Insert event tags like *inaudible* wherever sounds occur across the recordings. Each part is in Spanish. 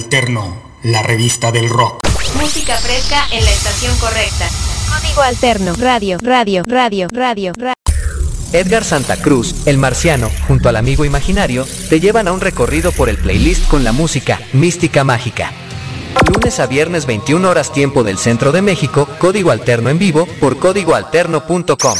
Alterno, la revista del rock. Música fresca en la estación correcta. Código Alterno, radio, radio, radio, radio, radio. Edgar Santa Cruz, el marciano, junto al amigo imaginario, te llevan a un recorrido por el playlist con la música mística mágica. Lunes a viernes 21 horas tiempo del centro de México, código alterno en vivo por códigoalterno.com.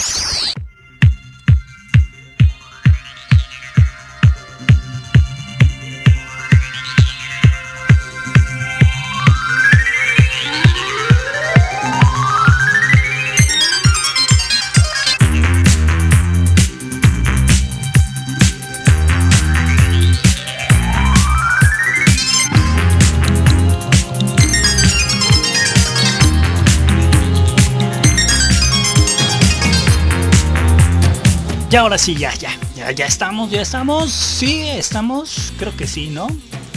Y ahora sí, ya, ya, ya, ya estamos, ya estamos. Sí, estamos. Creo que sí, ¿no?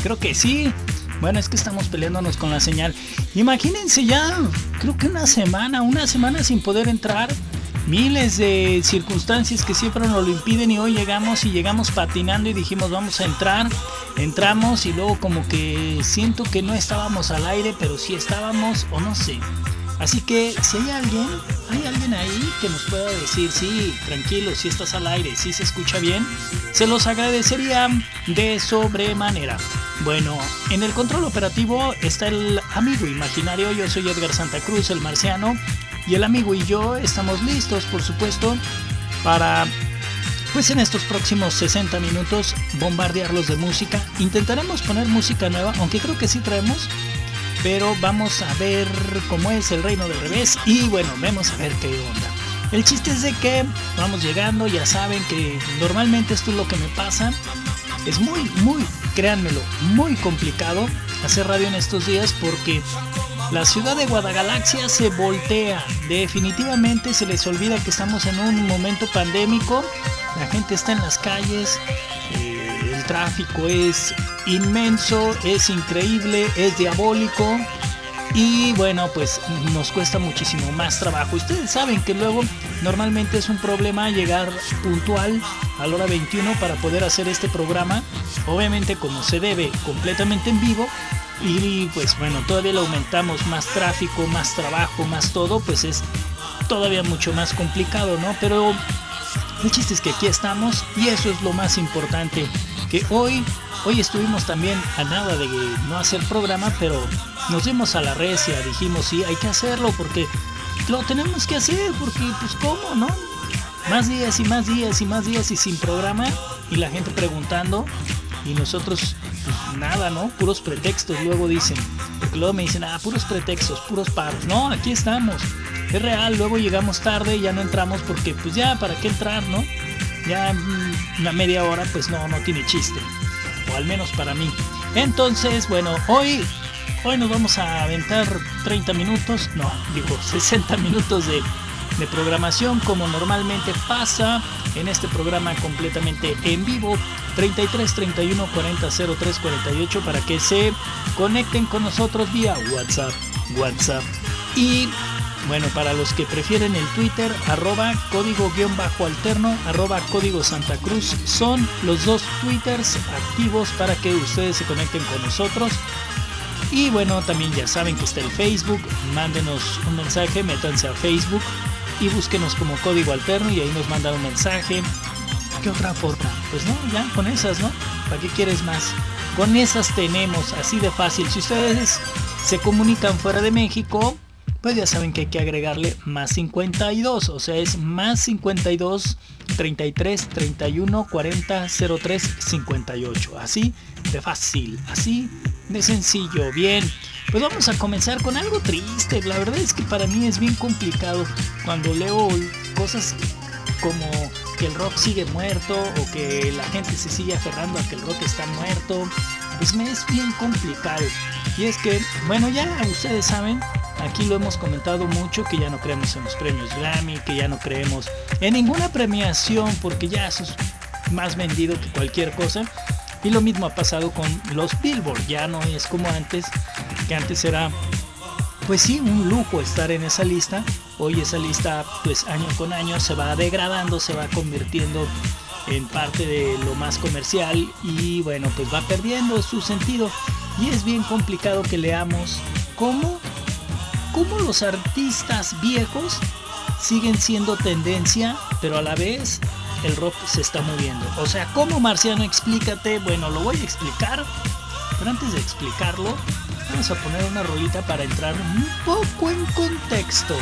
Creo que sí. Bueno, es que estamos peleándonos con la señal. Imagínense ya, creo que una semana, una semana sin poder entrar. Miles de circunstancias que siempre nos lo impiden y hoy llegamos y llegamos patinando y dijimos vamos a entrar. Entramos y luego como que siento que no estábamos al aire, pero sí estábamos o no sé. Así que si hay alguien, hay alguien ahí que nos pueda decir, sí, tranquilo, si estás al aire, si se escucha bien, se los agradecería de sobremanera. Bueno, en el control operativo está el amigo imaginario, yo soy Edgar Santa Cruz, el marciano, y el amigo y yo estamos listos, por supuesto, para pues en estos próximos 60 minutos bombardearlos de música. Intentaremos poner música nueva, aunque creo que sí traemos pero vamos a ver cómo es el reino del revés y bueno, vamos a ver qué onda. El chiste es de que vamos llegando, ya saben que normalmente esto es lo que me pasa. Es muy, muy, créanmelo, muy complicado hacer radio en estos días porque la ciudad de Guadagalaxia se voltea. Definitivamente se les olvida que estamos en un momento pandémico. La gente está en las calles, tráfico es inmenso, es increíble, es diabólico. Y bueno, pues nos cuesta muchísimo más trabajo. Ustedes saben que luego normalmente es un problema llegar puntual a la hora 21 para poder hacer este programa. Obviamente como se debe, completamente en vivo. Y pues bueno, todavía le aumentamos más tráfico, más trabajo, más todo, pues es todavía mucho más complicado, ¿no? Pero el chiste es que aquí estamos y eso es lo más importante. Que hoy Hoy estuvimos también a nada de no hacer programa, pero nos dimos a la recia, dijimos sí, hay que hacerlo porque lo tenemos que hacer, porque pues cómo, ¿no? Más días y más días y más días y sin programa y la gente preguntando y nosotros pues, nada, ¿no? Puros pretextos, luego dicen, porque luego me dicen, ah, puros pretextos, puros paros. No, aquí estamos. Es real, luego llegamos tarde ya no entramos porque pues ya, ¿para qué entrar, no? Ya mm, una media hora pues no, no tiene chiste. O al menos para mí. Entonces, bueno, hoy, hoy nos vamos a aventar 30 minutos, no, digo *laughs* 60 minutos de, de programación como normalmente pasa en este programa completamente en vivo. 33 31 40 03 48 para que se conecten con nosotros vía WhatsApp WhatsApp. Y bueno, para los que prefieren el Twitter, arroba código guion bajo alterno, arroba código Santa Cruz, son los dos Twitters activos para que ustedes se conecten con nosotros. Y bueno, también ya saben que está el Facebook, mándenos un mensaje, métanse a Facebook y búsquenos como código alterno y ahí nos mandan un mensaje. ¿Qué otra forma? Pues no, ya con esas, ¿no? ¿Para qué quieres más? Con esas tenemos, así de fácil. Si ustedes se comunican fuera de México, pues ya saben que hay que agregarle más 52, o sea, es más 52 33 31 40 03 58. Así de fácil, así de sencillo. Bien, pues vamos a comenzar con algo triste. La verdad es que para mí es bien complicado cuando leo cosas como que el rock sigue muerto o que la gente se sigue aferrando a que el rock está muerto. Pues me es bien complicado. Y es que, bueno, ya ustedes saben, Aquí lo hemos comentado mucho que ya no creemos en los premios Grammy, que ya no creemos en ninguna premiación porque ya es más vendido que cualquier cosa. Y lo mismo ha pasado con los Billboard, ya no es como antes, que antes era pues sí, un lujo estar en esa lista. Hoy esa lista pues año con año se va degradando, se va convirtiendo en parte de lo más comercial y bueno, pues va perdiendo su sentido. y es bien complicado que leamos cómo, cómo los artistas viejos siguen siendo tendencia, pero a la vez el rock se está moviendo. O sea, ¿cómo Marciano? Explícate. Bueno, lo voy a explicar, pero antes de explicarlo, vamos a poner una rolita para entrar un poco en contexto.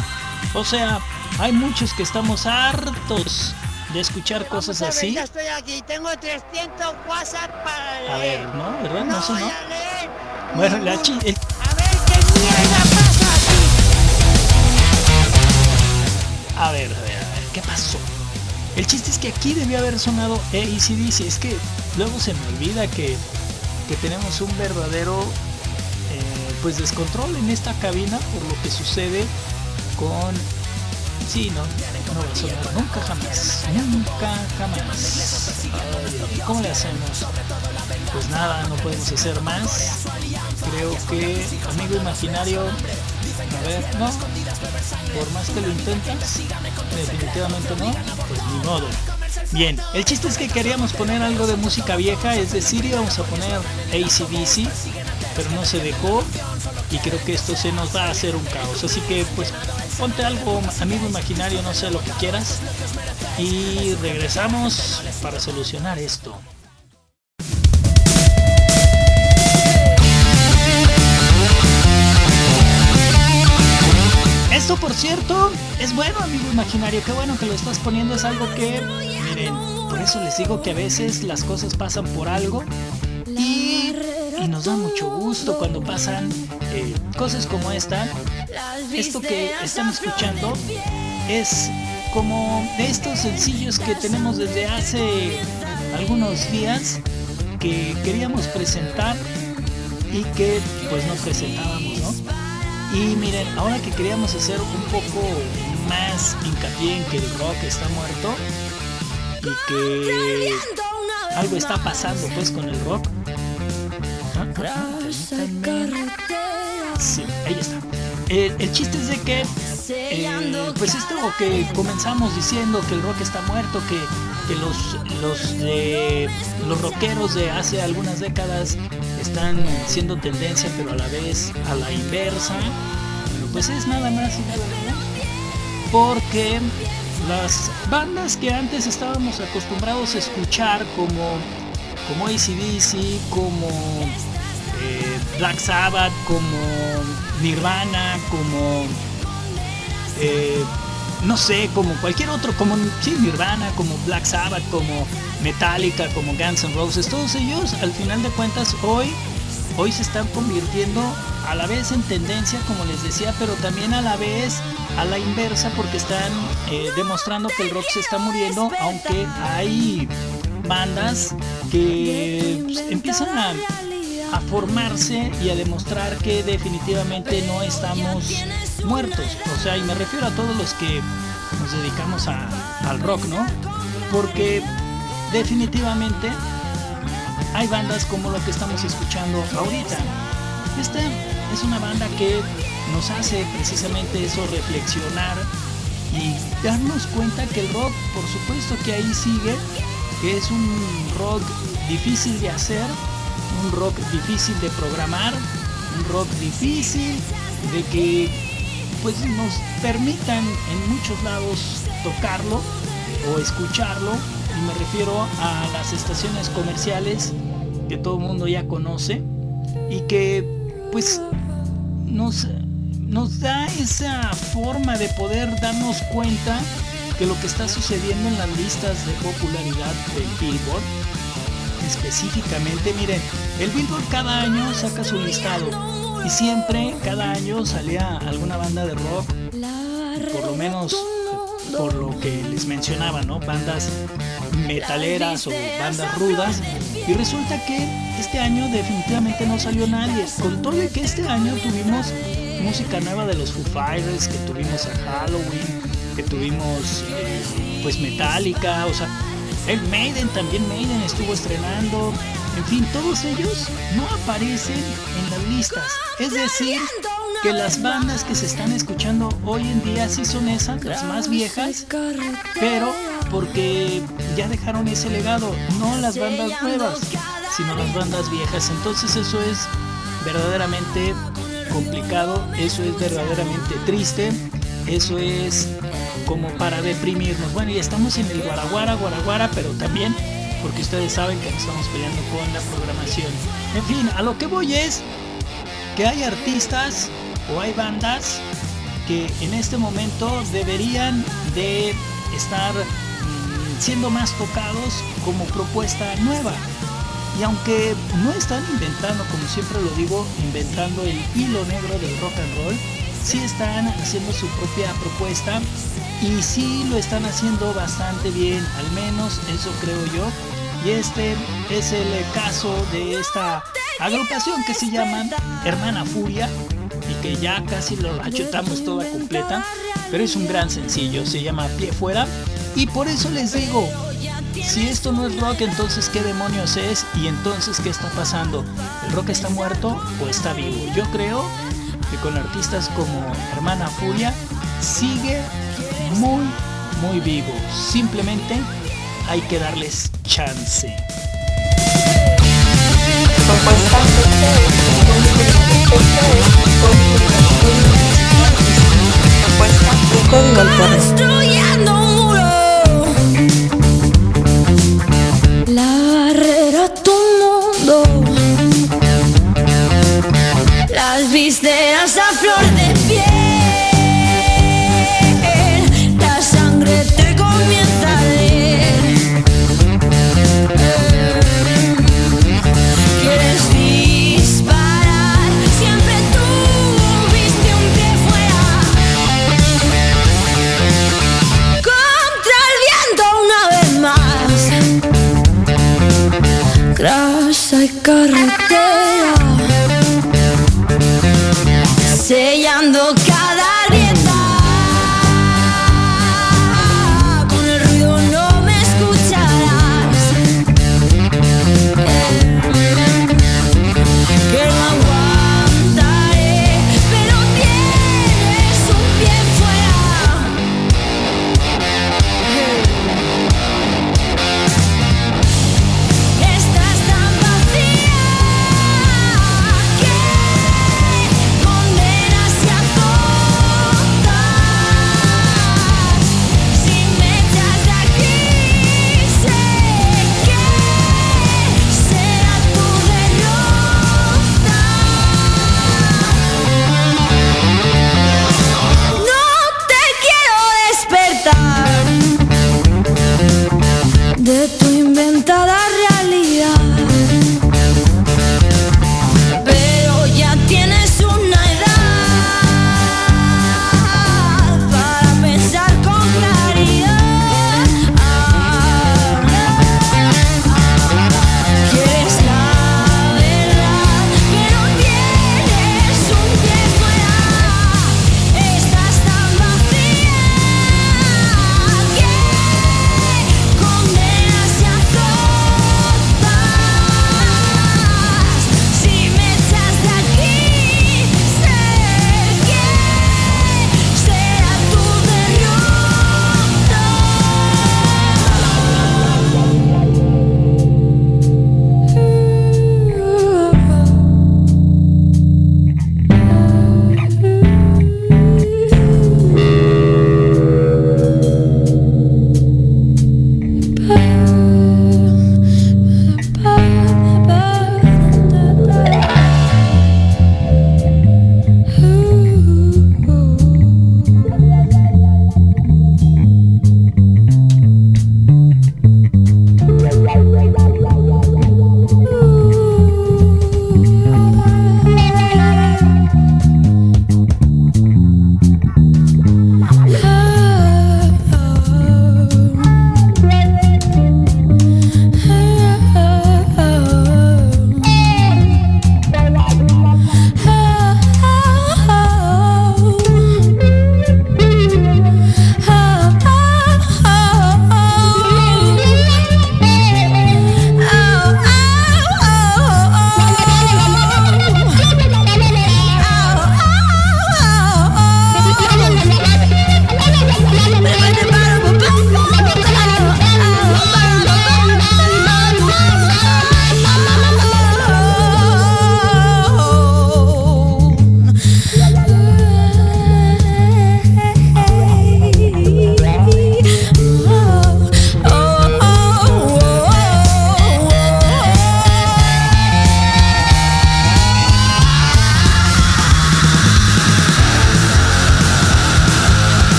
O sea, hay muchos que estamos hartos de escuchar cosas así. Ya estoy aquí, tengo 300 WhatsApp para leer. A ver, ¿no? ¿Verdad? No No, eso voy no. a leer. Bueno, la chi- el- A ver qué mierda pasa aquí. A ver, a ver, a ver, ¿qué pasó? El chiste es que aquí debió haber sonado ACDC. Es que luego se me olvida que, que tenemos un verdadero eh, pues descontrol en esta cabina por lo que sucede con... Sí, no, no nunca jamás. Nunca jamás. Ay, ¿Cómo le hacemos? Pues nada, no podemos hacer más. Creo que, amigo imaginario, a ver, no, por más que lo intentas, definitivamente no, pues ni modo. Bien, el chiste es que queríamos poner algo de música vieja, es decir, íbamos a poner ACDC, pero no se dejó y creo que esto se nos va a hacer un caos. Así que pues ponte algo, amigo imaginario, no sé lo que quieras, y regresamos para solucionar esto. Esto, por cierto, es bueno, amigo imaginario. Qué bueno que lo estás poniendo. Es algo que, miren, por eso les digo que a veces las cosas pasan por algo. Y, y nos da mucho gusto cuando pasan eh, cosas como esta. Esto que están escuchando es como de estos sencillos que tenemos desde hace algunos días que queríamos presentar y que pues no presentábamos, ¿no? Y miren, ahora que queríamos hacer un poco más hincapié en que el rock está muerto y que algo está pasando pues con el rock. Ah. Sí, ahí está. El, el chiste es de que, eh, pues esto que comenzamos diciendo que el rock está muerto, que, que los, los, los rockeros de hace algunas décadas están siendo tendencia, pero a la vez a la inversa, pues es nada más y nada menos porque las bandas que antes estábamos acostumbrados a escuchar como, como ACDC, como Black Sabbath, como Nirvana, como eh, no sé, como cualquier otro, como sí, Nirvana, como Black Sabbath, como Metallica, como Guns N' Roses, todos ellos al final de cuentas hoy, hoy se están convirtiendo a la vez en tendencia, como les decía, pero también a la vez a la inversa porque están eh, demostrando que el rock se está muriendo, aunque hay bandas que pues, empiezan a, a formarse y a demostrar que definitivamente no estamos muertos. O sea, y me refiero a todos los que nos dedicamos al rock, ¿no? Porque definitivamente hay bandas como lo que estamos escuchando ahorita. Esta es una banda que nos hace precisamente eso, reflexionar y darnos cuenta que el rock, por supuesto que ahí sigue, que es un rock difícil de hacer, un rock difícil de programar, un rock difícil de que pues nos permitan en muchos lados tocarlo o escucharlo. Y me refiero a las estaciones comerciales que todo el mundo ya conoce y que pues nos, nos da esa forma de poder darnos cuenta que lo que está sucediendo en las listas de popularidad del Billboard específicamente, miren, el Billboard cada año saca su listado y siempre cada año salía alguna banda de rock, por lo menos por lo que les mencionaba, ¿no? Bandas metaleras o bandas rudas y resulta que este año definitivamente no salió nadie, con todo y que este año tuvimos música nueva de los Foo Fighters, que tuvimos a Halloween, que tuvimos eh, pues Metallica, o sea, el Maiden también Maiden estuvo estrenando, en fin, todos ellos no aparecen en las listas. Es decir, que las bandas que se están escuchando hoy en día sí son esas, las más viejas, pero porque ya dejaron ese legado, no las bandas nuevas, sino las bandas viejas. Entonces eso es verdaderamente complicado, eso es verdaderamente triste, eso es como para deprimirnos. Bueno, y estamos en el Guaraguara, Guaraguara, pero también porque ustedes saben que estamos peleando con la programación. En fin, a lo que voy es que hay artistas o hay bandas que en este momento deberían de estar mm, siendo más tocados como propuesta nueva. Y aunque no están inventando, como siempre lo digo, inventando el hilo negro del rock and roll, sí están haciendo su propia propuesta y sí lo están haciendo bastante bien, al menos eso creo yo. Y este es el caso de esta agrupación que se llama Hermana Furia y que ya casi lo achutamos toda completa, pero es un gran sencillo, se llama Pie Fuera y por eso les digo, si esto no es rock, entonces qué demonios es y entonces qué está pasando. ¿El rock está muerto o está vivo? Yo creo que con artistas como Hermana Furia sigue muy, muy vivo. Simplemente hay que darles chance.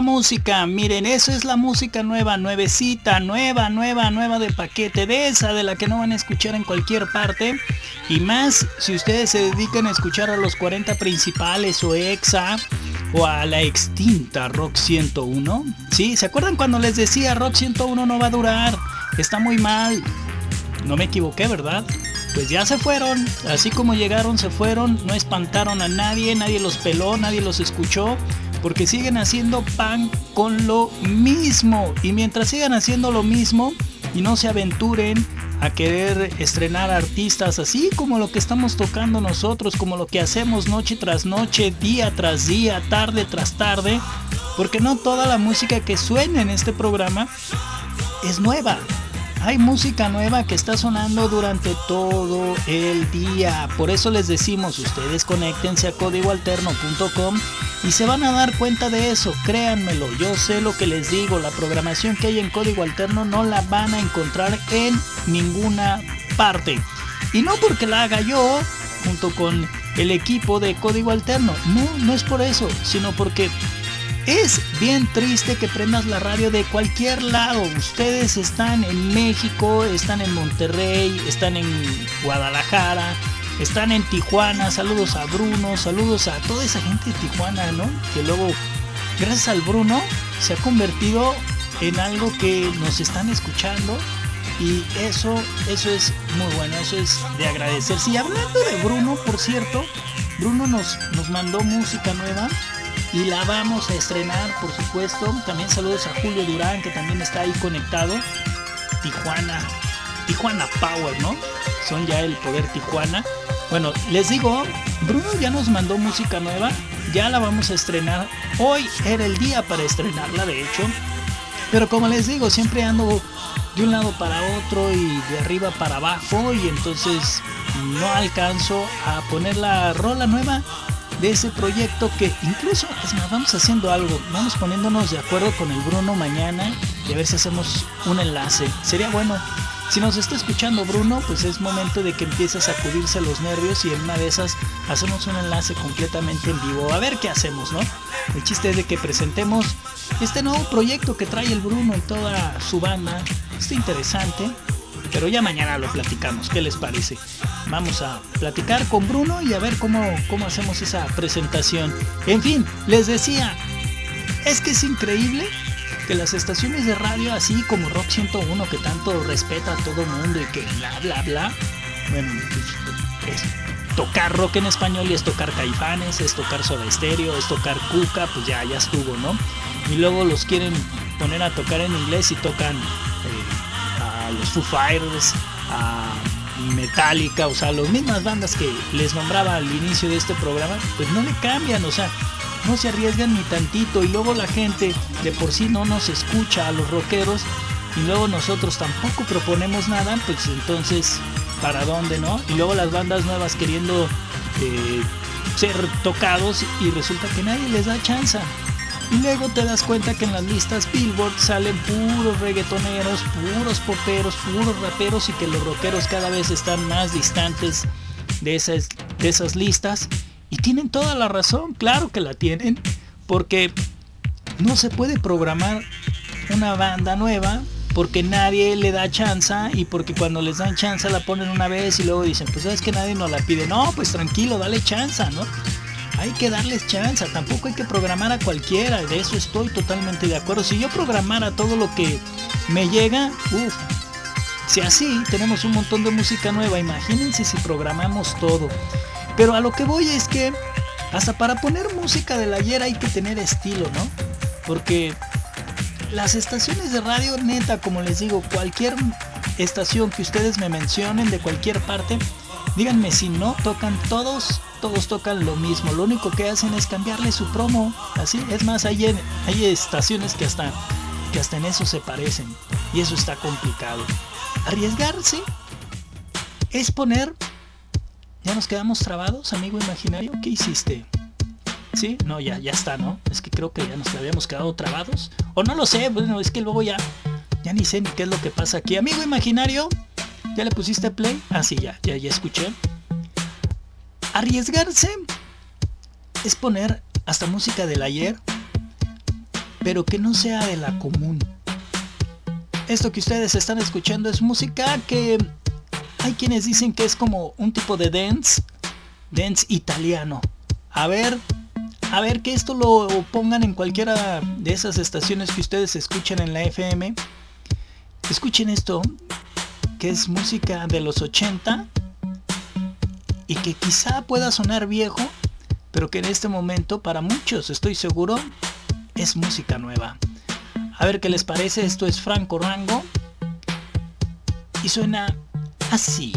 Música. Miren, eso es la música nueva, nuevecita, nueva, nueva, nueva de paquete. De esa, de la que no van a escuchar en cualquier parte. Y más si ustedes se dedican a escuchar a los 40 principales o EXA o a la extinta Rock 101. ¿Sí? ¿Se acuerdan cuando les decía Rock 101 no va a durar? Está muy mal. No me equivoqué, ¿verdad? Pues ya se fueron, así como llegaron se fueron, no espantaron a nadie, nadie los peló, nadie los escuchó, porque siguen haciendo pan con lo mismo. Y mientras sigan haciendo lo mismo y no se aventuren a querer estrenar artistas así como lo que estamos tocando nosotros, como lo que hacemos noche tras noche, día tras día, tarde tras tarde, porque no toda la música que suena en este programa es nueva. Hay música nueva que está sonando durante todo el día. Por eso les decimos, ustedes conéctense a códigoalterno.com y se van a dar cuenta de eso. Créanmelo, yo sé lo que les digo. La programación que hay en código alterno no la van a encontrar en ninguna parte. Y no porque la haga yo junto con el equipo de código alterno. No, no es por eso, sino porque es bien triste que prendas la radio de cualquier lado. Ustedes están en México, están en Monterrey, están en Guadalajara, están en Tijuana. Saludos a Bruno, saludos a toda esa gente de Tijuana, ¿no? Que luego, gracias al Bruno, se ha convertido en algo que nos están escuchando. Y eso, eso es muy bueno, eso es de agradecer. Sí, hablando de Bruno, por cierto, Bruno nos, nos mandó música nueva y la vamos a estrenar, por supuesto. También saludos a Julio Durán, que también está ahí conectado. Tijuana, Tijuana Power, ¿no? Son ya el poder Tijuana. Bueno, les digo, Bruno ya nos mandó música nueva, ya la vamos a estrenar. Hoy era el día para estrenarla, de hecho. Pero como les digo, siempre ando de un lado para otro y de arriba para abajo y entonces no alcanzo a poner la rola nueva de ese proyecto que incluso, es más, vamos haciendo algo, vamos poniéndonos de acuerdo con el Bruno mañana y a ver si hacemos un enlace. Sería bueno. Si nos está escuchando Bruno, pues es momento de que empieces a sacudirse los nervios y en una de esas hacemos un enlace completamente en vivo. A ver qué hacemos, ¿no? El chiste es de que presentemos este nuevo proyecto que trae el Bruno y toda su banda. Está interesante, pero ya mañana lo platicamos. ¿Qué les parece? Vamos a platicar con Bruno y a ver cómo, cómo hacemos esa presentación. En fin, les decía, es que es increíble que las estaciones de radio, así como Rock 101, que tanto respeta a todo mundo y que bla, bla, bla, bueno, es tocar rock en español y es tocar caifanes, es tocar soda estéreo, es tocar cuca, pues ya, ya estuvo, ¿no? Y luego los quieren poner a tocar en inglés y tocan a los Foo Fighters, a Metallica, o sea, las mismas bandas que les nombraba al inicio de este programa, pues no le cambian, o sea, no se arriesgan ni tantito y luego la gente de por sí no nos escucha a los rockeros y luego nosotros tampoco proponemos nada, pues entonces, ¿para dónde no? Y luego las bandas nuevas queriendo eh, ser tocados y resulta que nadie les da chance. Luego te das cuenta que en las listas Billboard salen puros reggaetoneros, puros poperos, puros raperos y que los rockeros cada vez están más distantes de esas, de esas listas. Y tienen toda la razón, claro que la tienen, porque no se puede programar una banda nueva porque nadie le da chance y porque cuando les dan chance la ponen una vez y luego dicen, pues es que nadie nos la pide. No, pues tranquilo, dale chance, ¿no? Hay que darles chance, tampoco hay que programar a cualquiera, de eso estoy totalmente de acuerdo. Si yo programara todo lo que me llega, uff, si así tenemos un montón de música nueva, imagínense si programamos todo. Pero a lo que voy es que hasta para poner música del ayer hay que tener estilo, ¿no? Porque las estaciones de radio, neta, como les digo, cualquier estación que ustedes me mencionen de cualquier parte, díganme si no tocan todos, todos tocan lo mismo. Lo único que hacen es cambiarle su promo. Así, es más, hay, hay estaciones que hasta, que hasta en eso se parecen. Y eso está complicado. Arriesgarse es poner ¿Ya nos quedamos trabados, amigo imaginario? ¿Qué hiciste? ¿Sí? No, ya, ya está, ¿no? Es que creo que ya nos habíamos quedado trabados. O no lo sé, bueno, es que luego ya, ya ni sé ni qué es lo que pasa aquí. Amigo imaginario, ¿ya le pusiste play? Ah, sí, ya, ya, ya escuché. Arriesgarse es poner hasta música del ayer, pero que no sea de la común. Esto que ustedes están escuchando es música que hay quienes dicen que es como un tipo de dance, dance italiano. A ver, a ver que esto lo pongan en cualquiera de esas estaciones que ustedes escuchan en la FM. Escuchen esto, que es música de los 80 y que quizá pueda sonar viejo, pero que en este momento para muchos, estoy seguro, es música nueva. A ver qué les parece, esto es Franco Rango y suena así.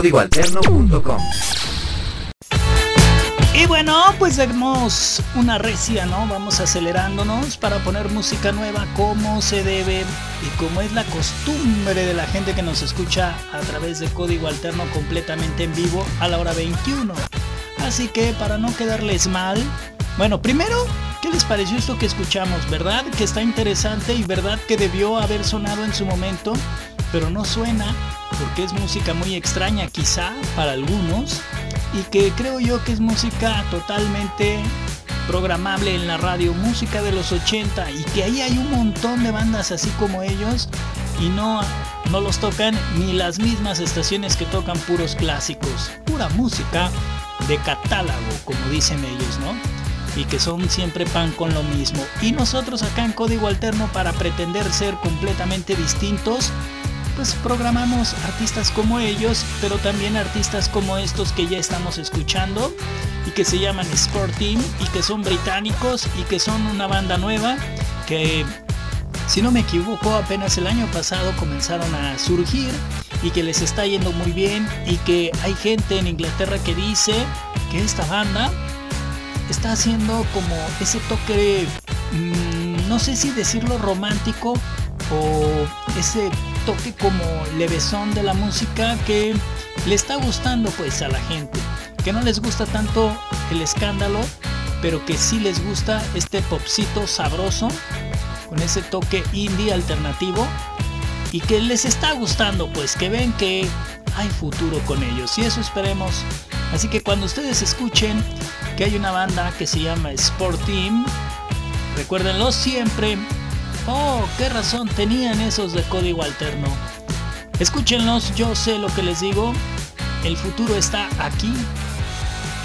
códigoalterno.com. Y bueno, pues vemos una recia, ¿no? Vamos acelerándonos para poner música nueva como se debe y como es la costumbre de la gente que nos escucha a través de código alterno completamente en vivo a la hora 21. Así que para no quedarles mal, bueno, primero, ¿qué les pareció esto que escuchamos? ¿Verdad que está interesante y verdad que debió haber sonado en su momento? Pero no suena porque es música muy extraña quizá para algunos y que creo yo que es música totalmente programable en la radio, música de los 80 y que ahí hay un montón de bandas así como ellos y no, no los tocan ni las mismas estaciones que tocan puros clásicos, pura música de catálogo como dicen ellos, ¿no? Y que son siempre pan con lo mismo. Y nosotros acá en Código Alterno para pretender ser completamente distintos, pues programamos artistas como ellos, pero también artistas como estos que ya estamos escuchando y que se llaman Sport Team y que son británicos y que son una banda nueva que si no me equivoco apenas el año pasado comenzaron a surgir y que les está yendo muy bien y que hay gente en Inglaterra que dice que esta banda está haciendo como ese toque, mmm, no sé si decirlo romántico o ese toque como levesón de la música que le está gustando pues a la gente. Que no les gusta tanto el escándalo, pero que sí les gusta este popcito sabroso con ese toque indie alternativo y que les está gustando pues que ven que hay futuro con ellos y eso esperemos. Así que cuando ustedes escuchen que hay una banda que se llama Sport Team, recuérdenlo siempre Oh, qué razón tenían esos de código alterno. Escúchenlos, yo sé lo que les digo. El futuro está aquí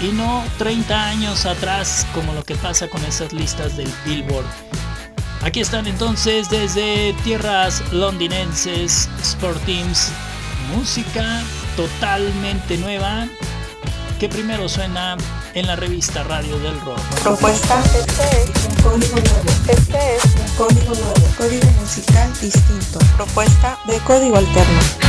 y no 30 años atrás como lo que pasa con esas listas del Billboard. Aquí están entonces desde tierras londinenses, Sport Teams, música totalmente nueva que primero suena en la revista Radio del Rock. Propuesta. Este es código nuevo. Este es código nuevo. Código musical distinto. Propuesta de código alterno.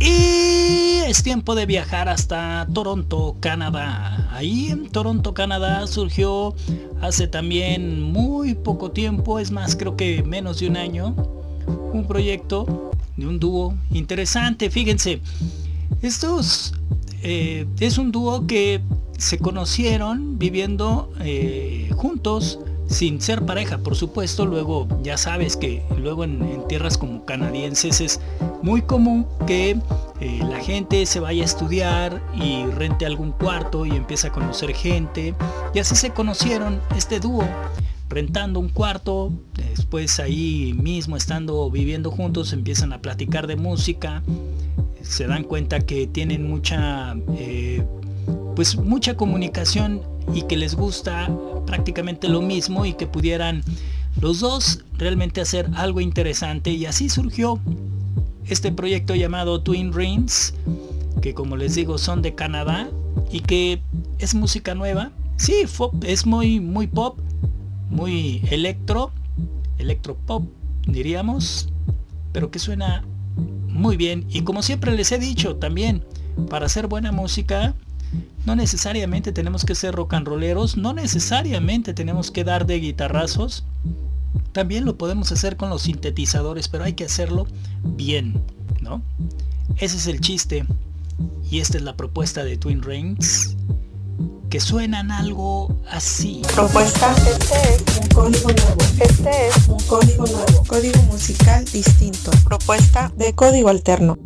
Y es tiempo de viajar hasta Toronto, Canadá. Ahí en Toronto, Canadá surgió hace también muy poco tiempo, es más creo que menos de un año, un proyecto de un dúo interesante. Fíjense, estos eh, es un dúo que se conocieron viviendo eh, juntos sin ser pareja, por supuesto. Luego ya sabes que luego en, tierras como canadienses es muy común que eh, la gente se vaya a estudiar y rente algún cuarto y empieza a conocer gente. Y así se conocieron este dúo, rentando un cuarto, después ahí mismo estando viviendo juntos empiezan a platicar de música se dan cuenta que tienen mucha, eh, pues mucha comunicación y que les gusta prácticamente lo mismo y que pudieran los dos realmente hacer algo interesante y así surgió este proyecto llamado Twin Rings que como les digo son de Canadá y que es música nueva sí es muy muy pop muy electro electro pop diríamos pero que suena muy bien. Y como siempre les he dicho también, para hacer buena música, no necesariamente tenemos que ser rock and rolleros, no necesariamente tenemos que dar de guitarrazos. También lo podemos hacer con los sintetizadores, pero hay que hacerlo bien, ¿no? Ese es el chiste. Y esta es la propuesta de Twin Rings que suenan algo así. Propuesta, este es un código nuevo. Este es un código nuevo. Código musical distinto. Propuesta de código alterno.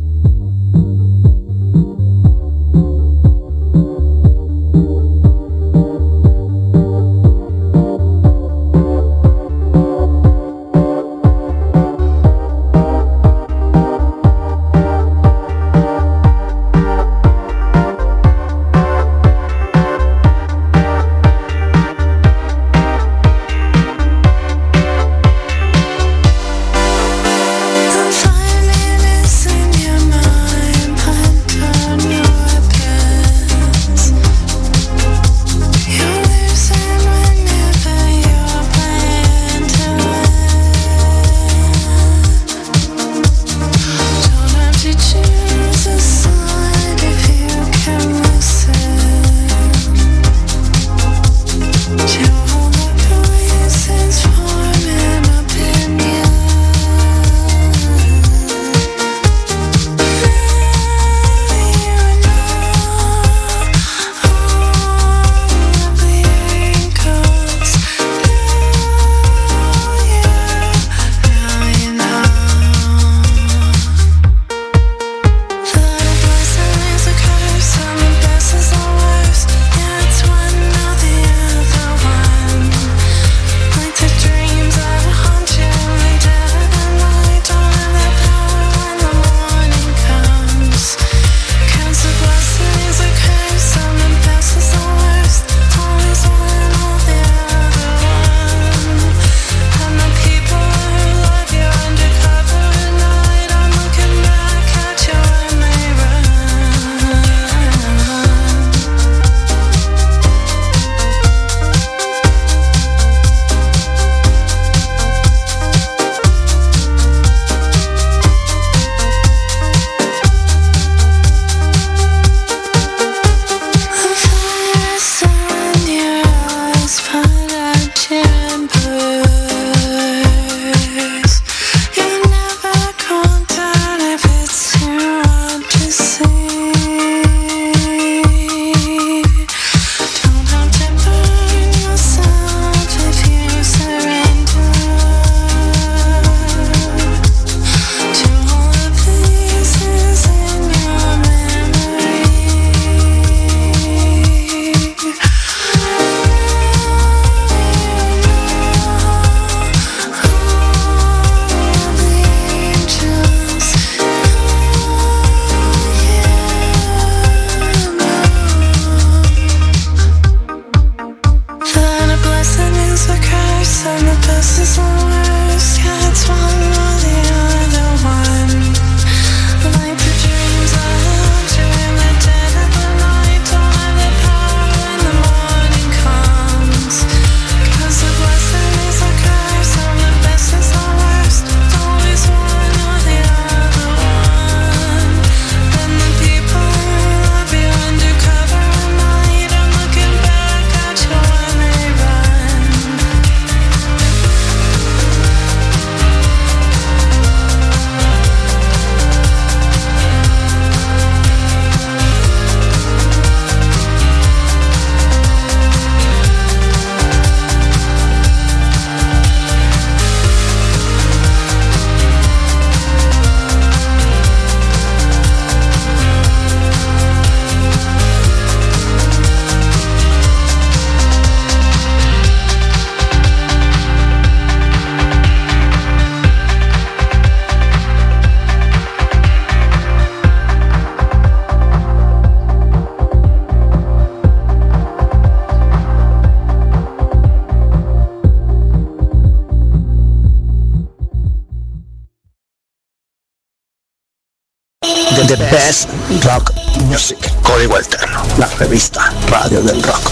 Best Rock Music. Código Alterno. La revista Radio del Rock.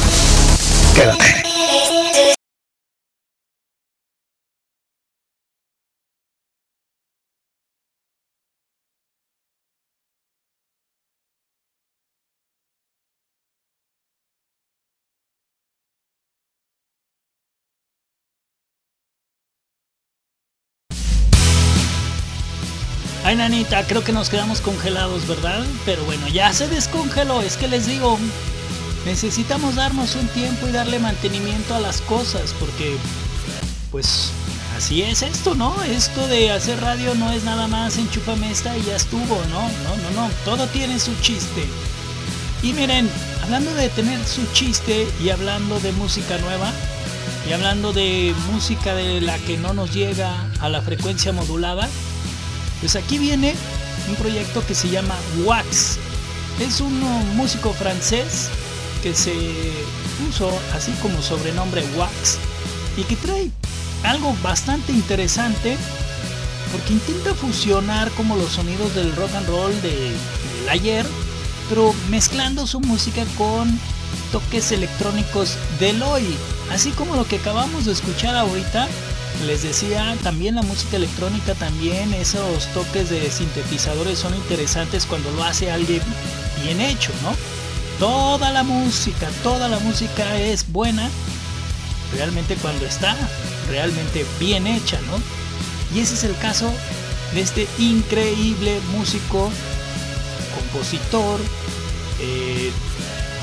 Quédate. Ay, nanita, creo que nos quedamos congelados, ¿verdad? Pero bueno, ya se descongeló. Es que les digo, necesitamos darnos un tiempo y darle mantenimiento a las cosas, porque, pues, así es esto, ¿no? Esto de hacer radio no es nada más enchúfame esta y ya estuvo, ¿no? No, no, no. Todo tiene su chiste. Y miren, hablando de tener su chiste y hablando de música nueva, y hablando de música de la que no nos llega a la frecuencia modulada, pues aquí viene un proyecto que se llama Wax. Es un músico francés que se puso así como sobrenombre Wax y que trae algo bastante interesante porque intenta fusionar como los sonidos del rock and roll de, del ayer, pero mezclando su música con toques electrónicos del hoy, así como lo que acabamos de escuchar ahorita les decía, también la música electrónica, también esos toques de sintetizadores son interesantes cuando lo hace alguien bien hecho, ¿no? Toda la música, toda la música es buena realmente cuando está realmente bien hecha, ¿no? Y ese es el caso de este increíble músico, compositor, eh,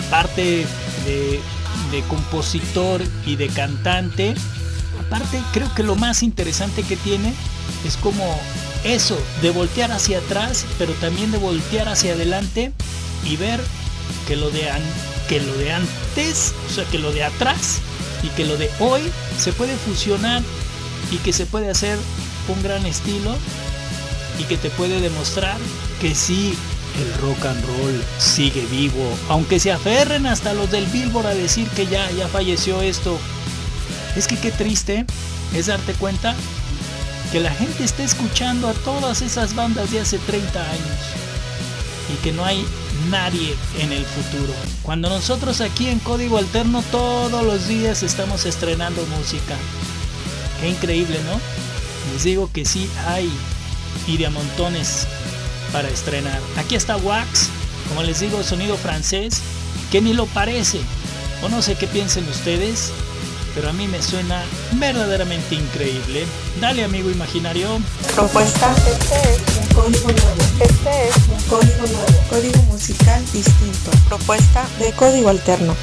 aparte de, de compositor y de cantante, aparte creo que lo más interesante que tiene es como eso, de voltear hacia atrás, pero también de voltear hacia adelante y ver que lo de, an que lo de antes, o sea, que lo de atrás y que lo de hoy se puede fusionar y que se puede hacer un gran estilo y que te puede demostrar que sí, el rock and roll sigue vivo, aunque se aferren hasta los del Billboard a decir que ya, ya falleció esto, es que qué triste es darte cuenta que la gente está escuchando a todas esas bandas de hace 30 años y que no hay nadie en el futuro. Cuando nosotros aquí en Código Alterno todos los días estamos estrenando música. Qué increíble, ¿no? Les digo que sí hay y de a montones para estrenar. Aquí está Wax, como les digo, sonido francés, que ni lo parece. O no sé qué piensen ustedes, pero a mí me suena verdaderamente increíble. Dale, amigo imaginario. Propuesta. Este es un código nuevo. Este es un código nuevo. Código musical distinto. Propuesta de código alterno.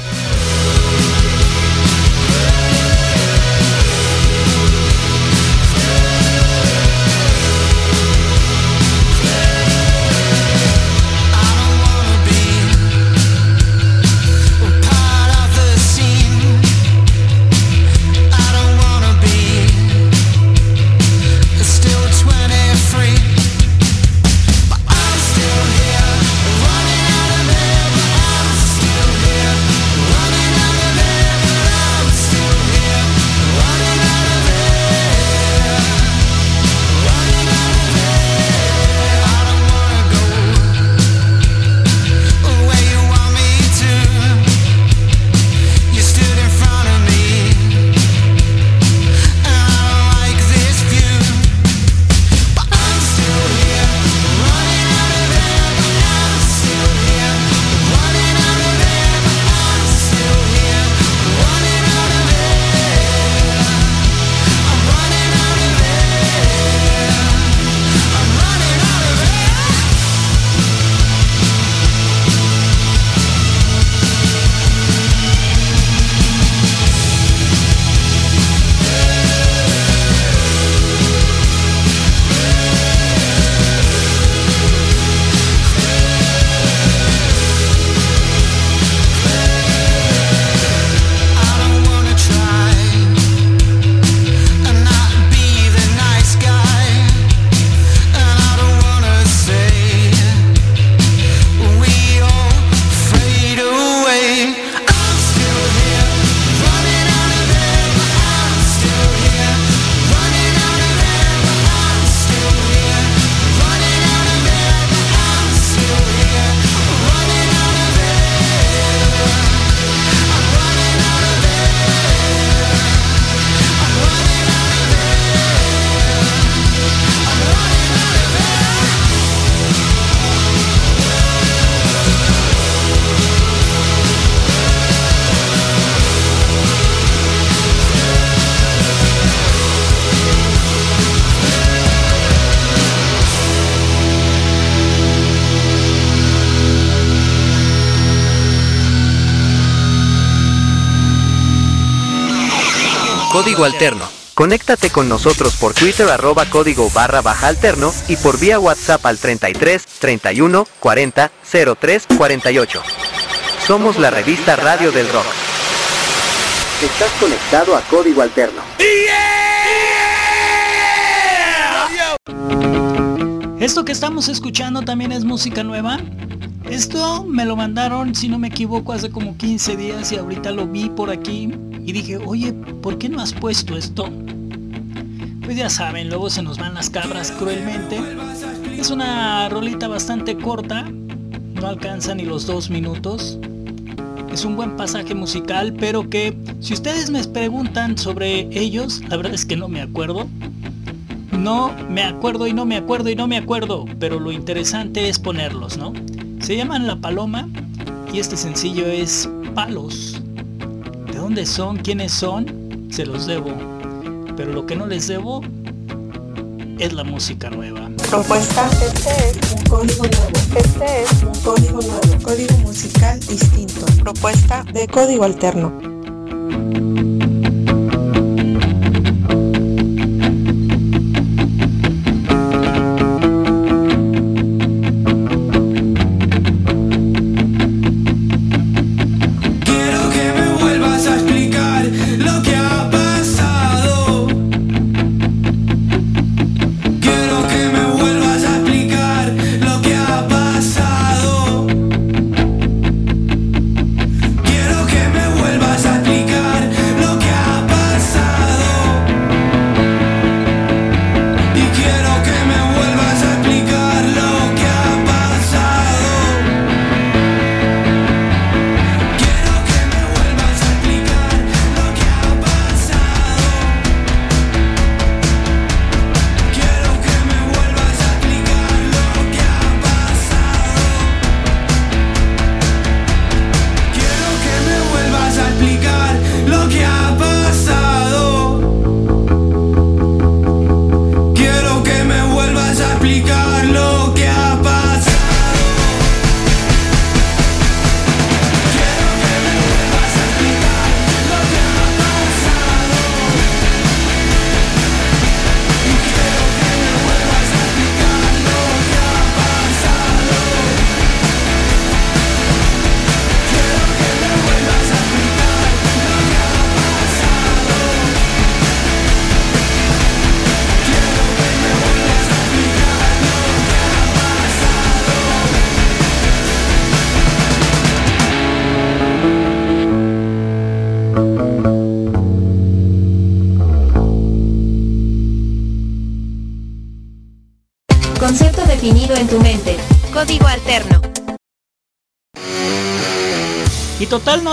Código Alterno. Conéctate con nosotros por Twitter arroba código barra baja alterno y por vía WhatsApp al 33 31 40 03 48. Somos la revista Radio del Rock. Estás conectado a Código Alterno. Esto que estamos escuchando también es música nueva. Esto me lo mandaron, si no me equivoco, hace como 15 días y ahorita lo vi por aquí y dije, oye, ¿por qué no has puesto esto? Pues ya saben, luego se nos van las cabras cruelmente. Es una rolita bastante corta, no alcanza ni los dos minutos. Es un buen pasaje musical, pero que si ustedes me preguntan sobre ellos, la verdad es que no me acuerdo. No me acuerdo y no me acuerdo y no me acuerdo, pero lo interesante es ponerlos, ¿no? Se llaman La Paloma y este sencillo es Palos. ¿De dónde son? ¿Quiénes son? Se los debo. Pero lo que no les debo es la música nueva. Propuesta, este es un código nuevo. Este es un código nuevo. Código musical distinto. Propuesta de código alterno.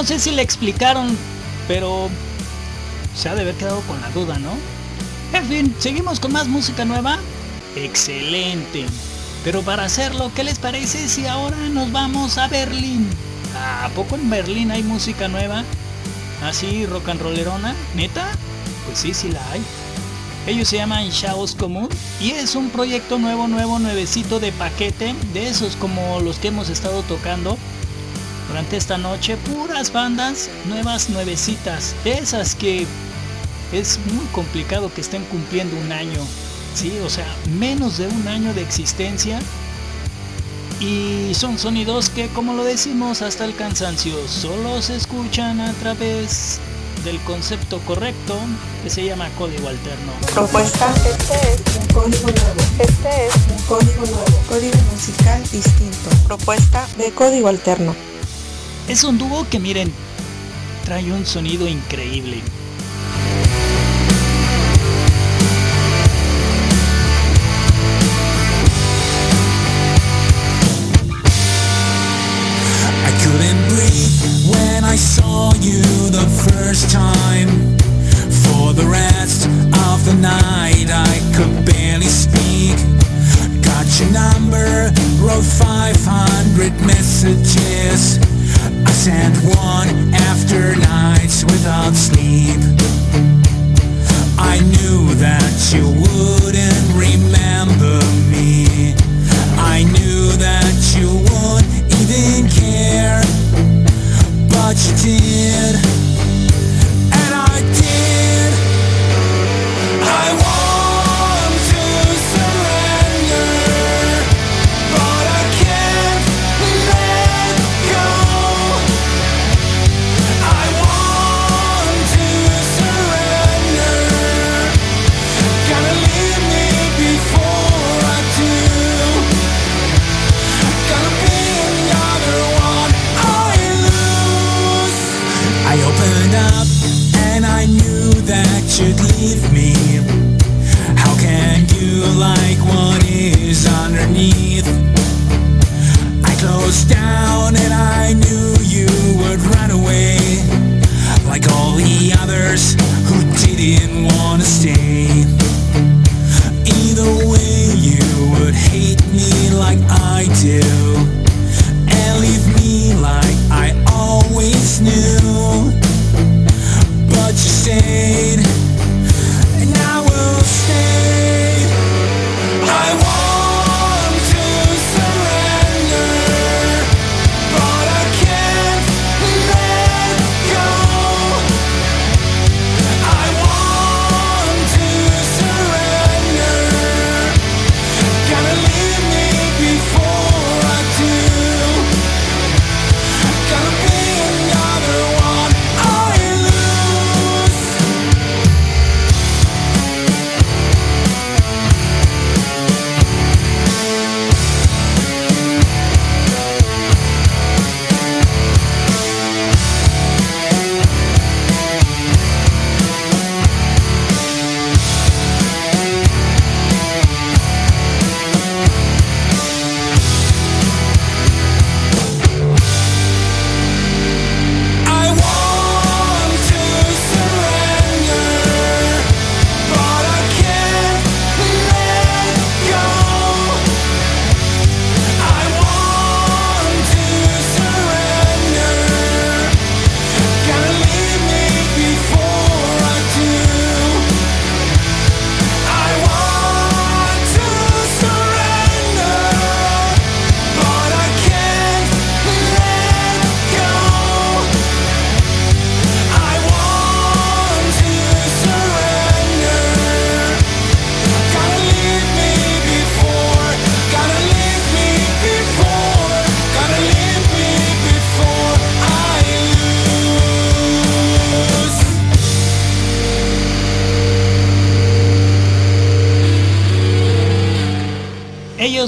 No sé si le explicaron, pero se ha de haber quedado con la duda, ¿no? En fin, seguimos con más música nueva. Excelente. Pero para hacerlo, ¿qué les parece si ahora nos vamos a Berlín? ¿A poco en Berlín hay música nueva? ¿Así rock and rollerona? ¿Neta? Pues sí, sí la hay. Ellos se llaman Chaos Común y es un proyecto nuevo, nuevo, nuevecito de paquete, de esos como los que hemos estado tocando durante esta noche puras bandas nuevas, nuevecitas, esas que es muy complicado que estén cumpliendo un año, ¿sí? O sea, menos de un año de existencia. Y son sonidos que, como lo decimos hasta el cansancio, solo se escuchan a través del concepto correcto que se llama código alterno. Propuesta, este es un código. Este es un código. Código musical distinto. Propuesta de código alterno. Es un dúo que miren, trae un sonido increíble.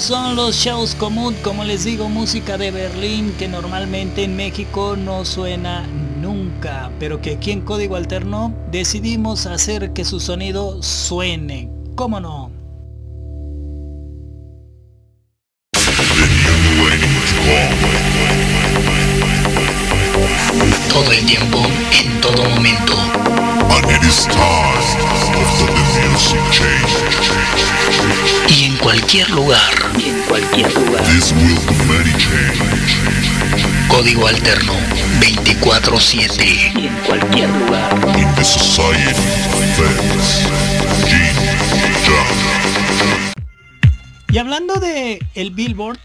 Son los shows común, como les digo, música de Berlín que normalmente en México no suena nunca, pero que aquí en Código Alterno decidimos hacer que su sonido suene. ¿Cómo no? Todo el tiempo, en todo momento. Y en cualquier lugar. Y en cualquier lugar. This will be many change. Código Alterno 24-7. Y en cualquier lugar. Y hablando de el Billboard,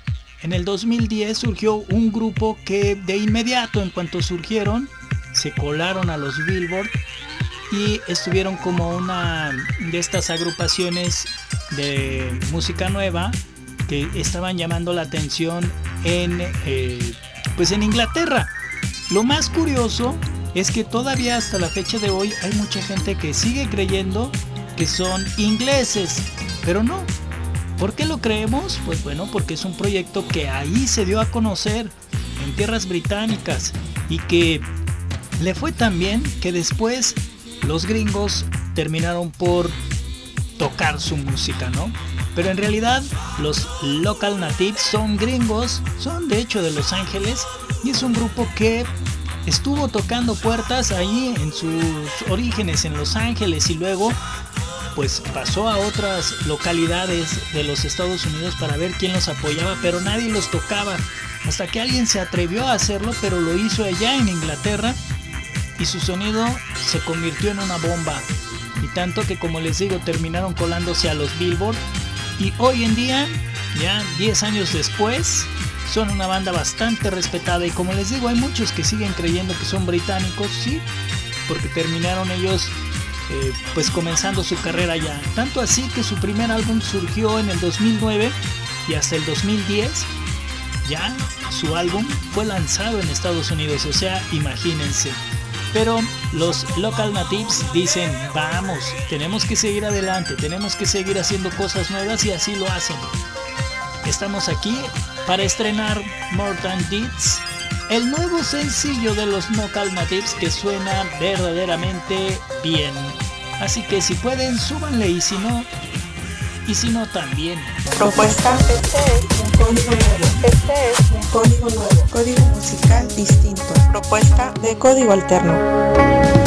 en el 2010 surgió un grupo que de inmediato, en cuanto surgieron, se colaron a los Billboard y estuvieron como una de estas agrupaciones de música nueva que estaban llamando la atención en eh, pues en Inglaterra. Lo más curioso es que todavía hasta la fecha de hoy hay mucha gente que sigue creyendo que son ingleses, pero no. ¿Por qué lo creemos? Pues bueno, porque es un proyecto que ahí se dio a conocer en tierras británicas y que le fue tan bien que después los gringos terminaron por tocar su música, ¿no? Pero en realidad los local natives son gringos, son de hecho de Los Ángeles y es un grupo que estuvo tocando puertas allí en sus orígenes en Los Ángeles y luego pues pasó a otras localidades de los Estados Unidos para ver quién los apoyaba, pero nadie los tocaba. Hasta que alguien se atrevió a hacerlo, pero lo hizo allá en Inglaterra y su sonido se convirtió en una bomba. Y tanto que como les digo, terminaron colándose a los Billboard. Y hoy en día, ya 10 años después, son una banda bastante respetada. Y como les digo, hay muchos que siguen creyendo que son británicos, sí, porque terminaron ellos eh, pues comenzando su carrera ya. Tanto así que su primer álbum surgió en el 2009 y hasta el 2010 ya su álbum fue lanzado en Estados Unidos. O sea, imagínense. Pero los local natives dicen, vamos, tenemos que seguir adelante, tenemos que seguir haciendo cosas nuevas y así lo hacen. Estamos aquí para estrenar More Than Deeds, el nuevo sencillo de los local natives que suena verdaderamente bien. Así que si pueden, súbanle y si no, y si no también. Propuesta, este es un código nuevo. Este es un código nuevo. Código musical distinto. Propuesta de código alterno.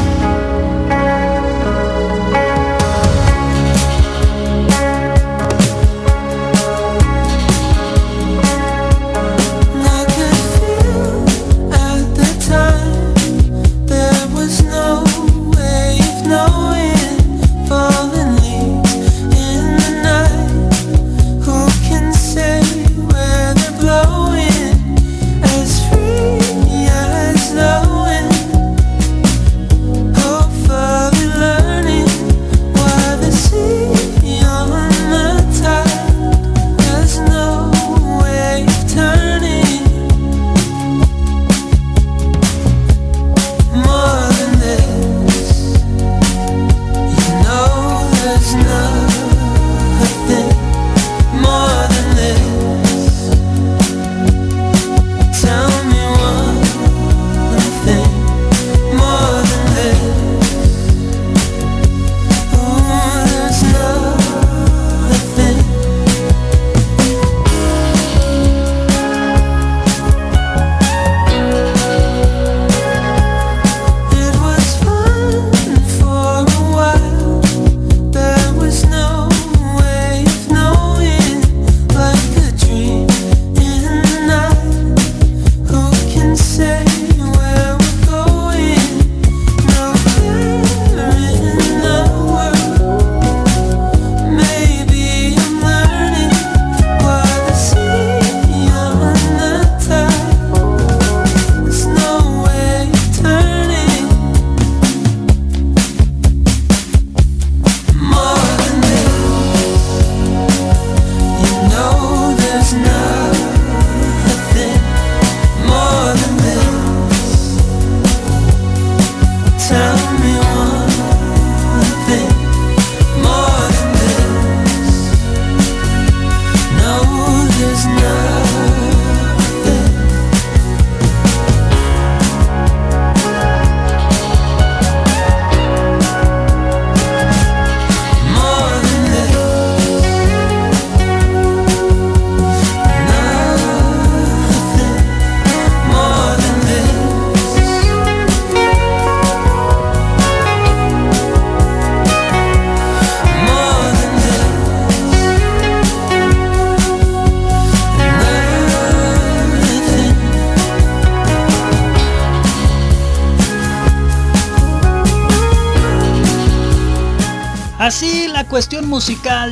Musical.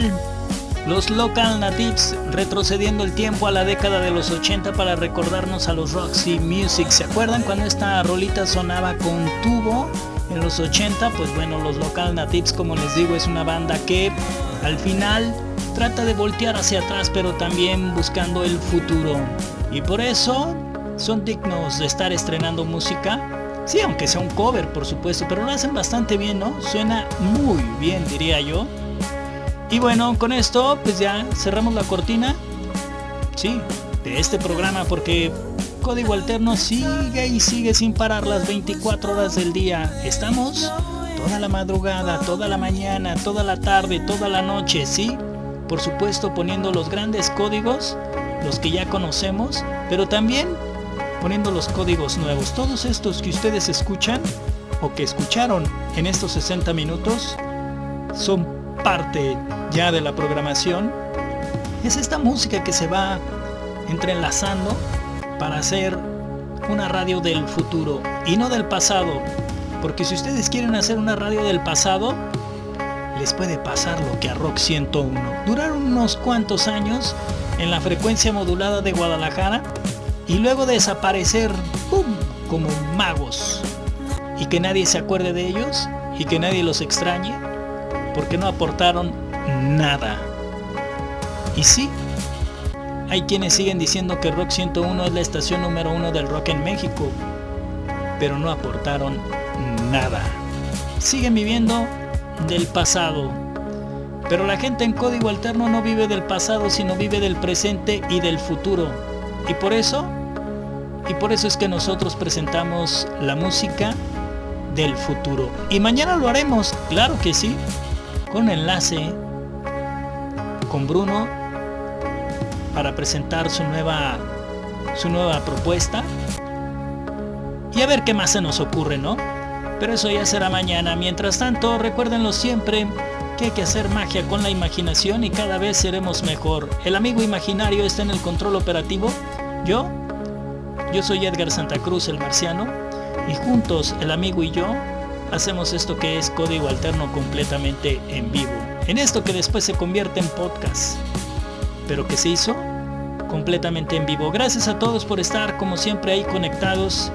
Los Local Natives retrocediendo el tiempo a la década de los 80 para recordarnos a los Roxy Music. ¿Se acuerdan cuando esta rolita sonaba con tubo en los 80? Pues bueno, los Local Natives, como les digo, es una banda que al final trata de voltear hacia atrás, pero también buscando el futuro. Y por eso son dignos de estar estrenando música. Sí, aunque sea un cover, por supuesto, pero lo hacen bastante bien, ¿no? Suena muy bien, diría yo. Y bueno, con esto pues ya cerramos la cortina. Sí, de este programa porque Código Alterno sigue y sigue sin parar las 24 horas del día. Estamos toda la madrugada, toda la mañana, toda la tarde, toda la noche, sí. Por supuesto poniendo los grandes códigos, los que ya conocemos, pero también poniendo los códigos nuevos. Todos estos que ustedes escuchan o que escucharon en estos 60 minutos son parte ya de la programación. Es esta música que se va entrelazando para hacer una radio del futuro y no del pasado. Porque si ustedes quieren hacer una radio del pasado, les puede pasar lo que a Rock 101. Duraron unos cuantos años en la frecuencia modulada de Guadalajara y luego desaparecer como magos. Y que nadie se acuerde de ellos y que nadie los extrañe porque no aportaron nada. Y sí, hay quienes siguen diciendo que Rock 101 es la estación número uno del rock en México, pero no aportaron nada. Siguen viviendo del pasado. Pero la gente en código alterno no vive del pasado, sino vive del presente y del futuro. Y por eso, y por eso es que nosotros presentamos la música del futuro. Y mañana lo haremos, claro que sí, con enlace con Bruno para presentar su nueva su nueva propuesta y a ver qué más se nos ocurre, ¿no? Pero eso ya será mañana. Mientras tanto, recuérdenlo siempre que hay que hacer magia con la imaginación y cada vez seremos mejor. El amigo imaginario está en el control operativo. Yo, yo soy Edgar Santa Cruz, el marciano, y juntos el amigo y yo hacemos esto que es código alterno completamente en vivo. En esto que después se convierte en podcast, pero que se hizo completamente en vivo. Gracias a todos por estar como siempre ahí conectados.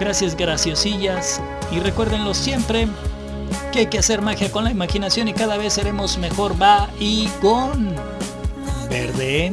Gracias graciosillas y recuérdenlo siempre que hay que hacer magia con la imaginación y cada vez seremos mejor. Va y con verde.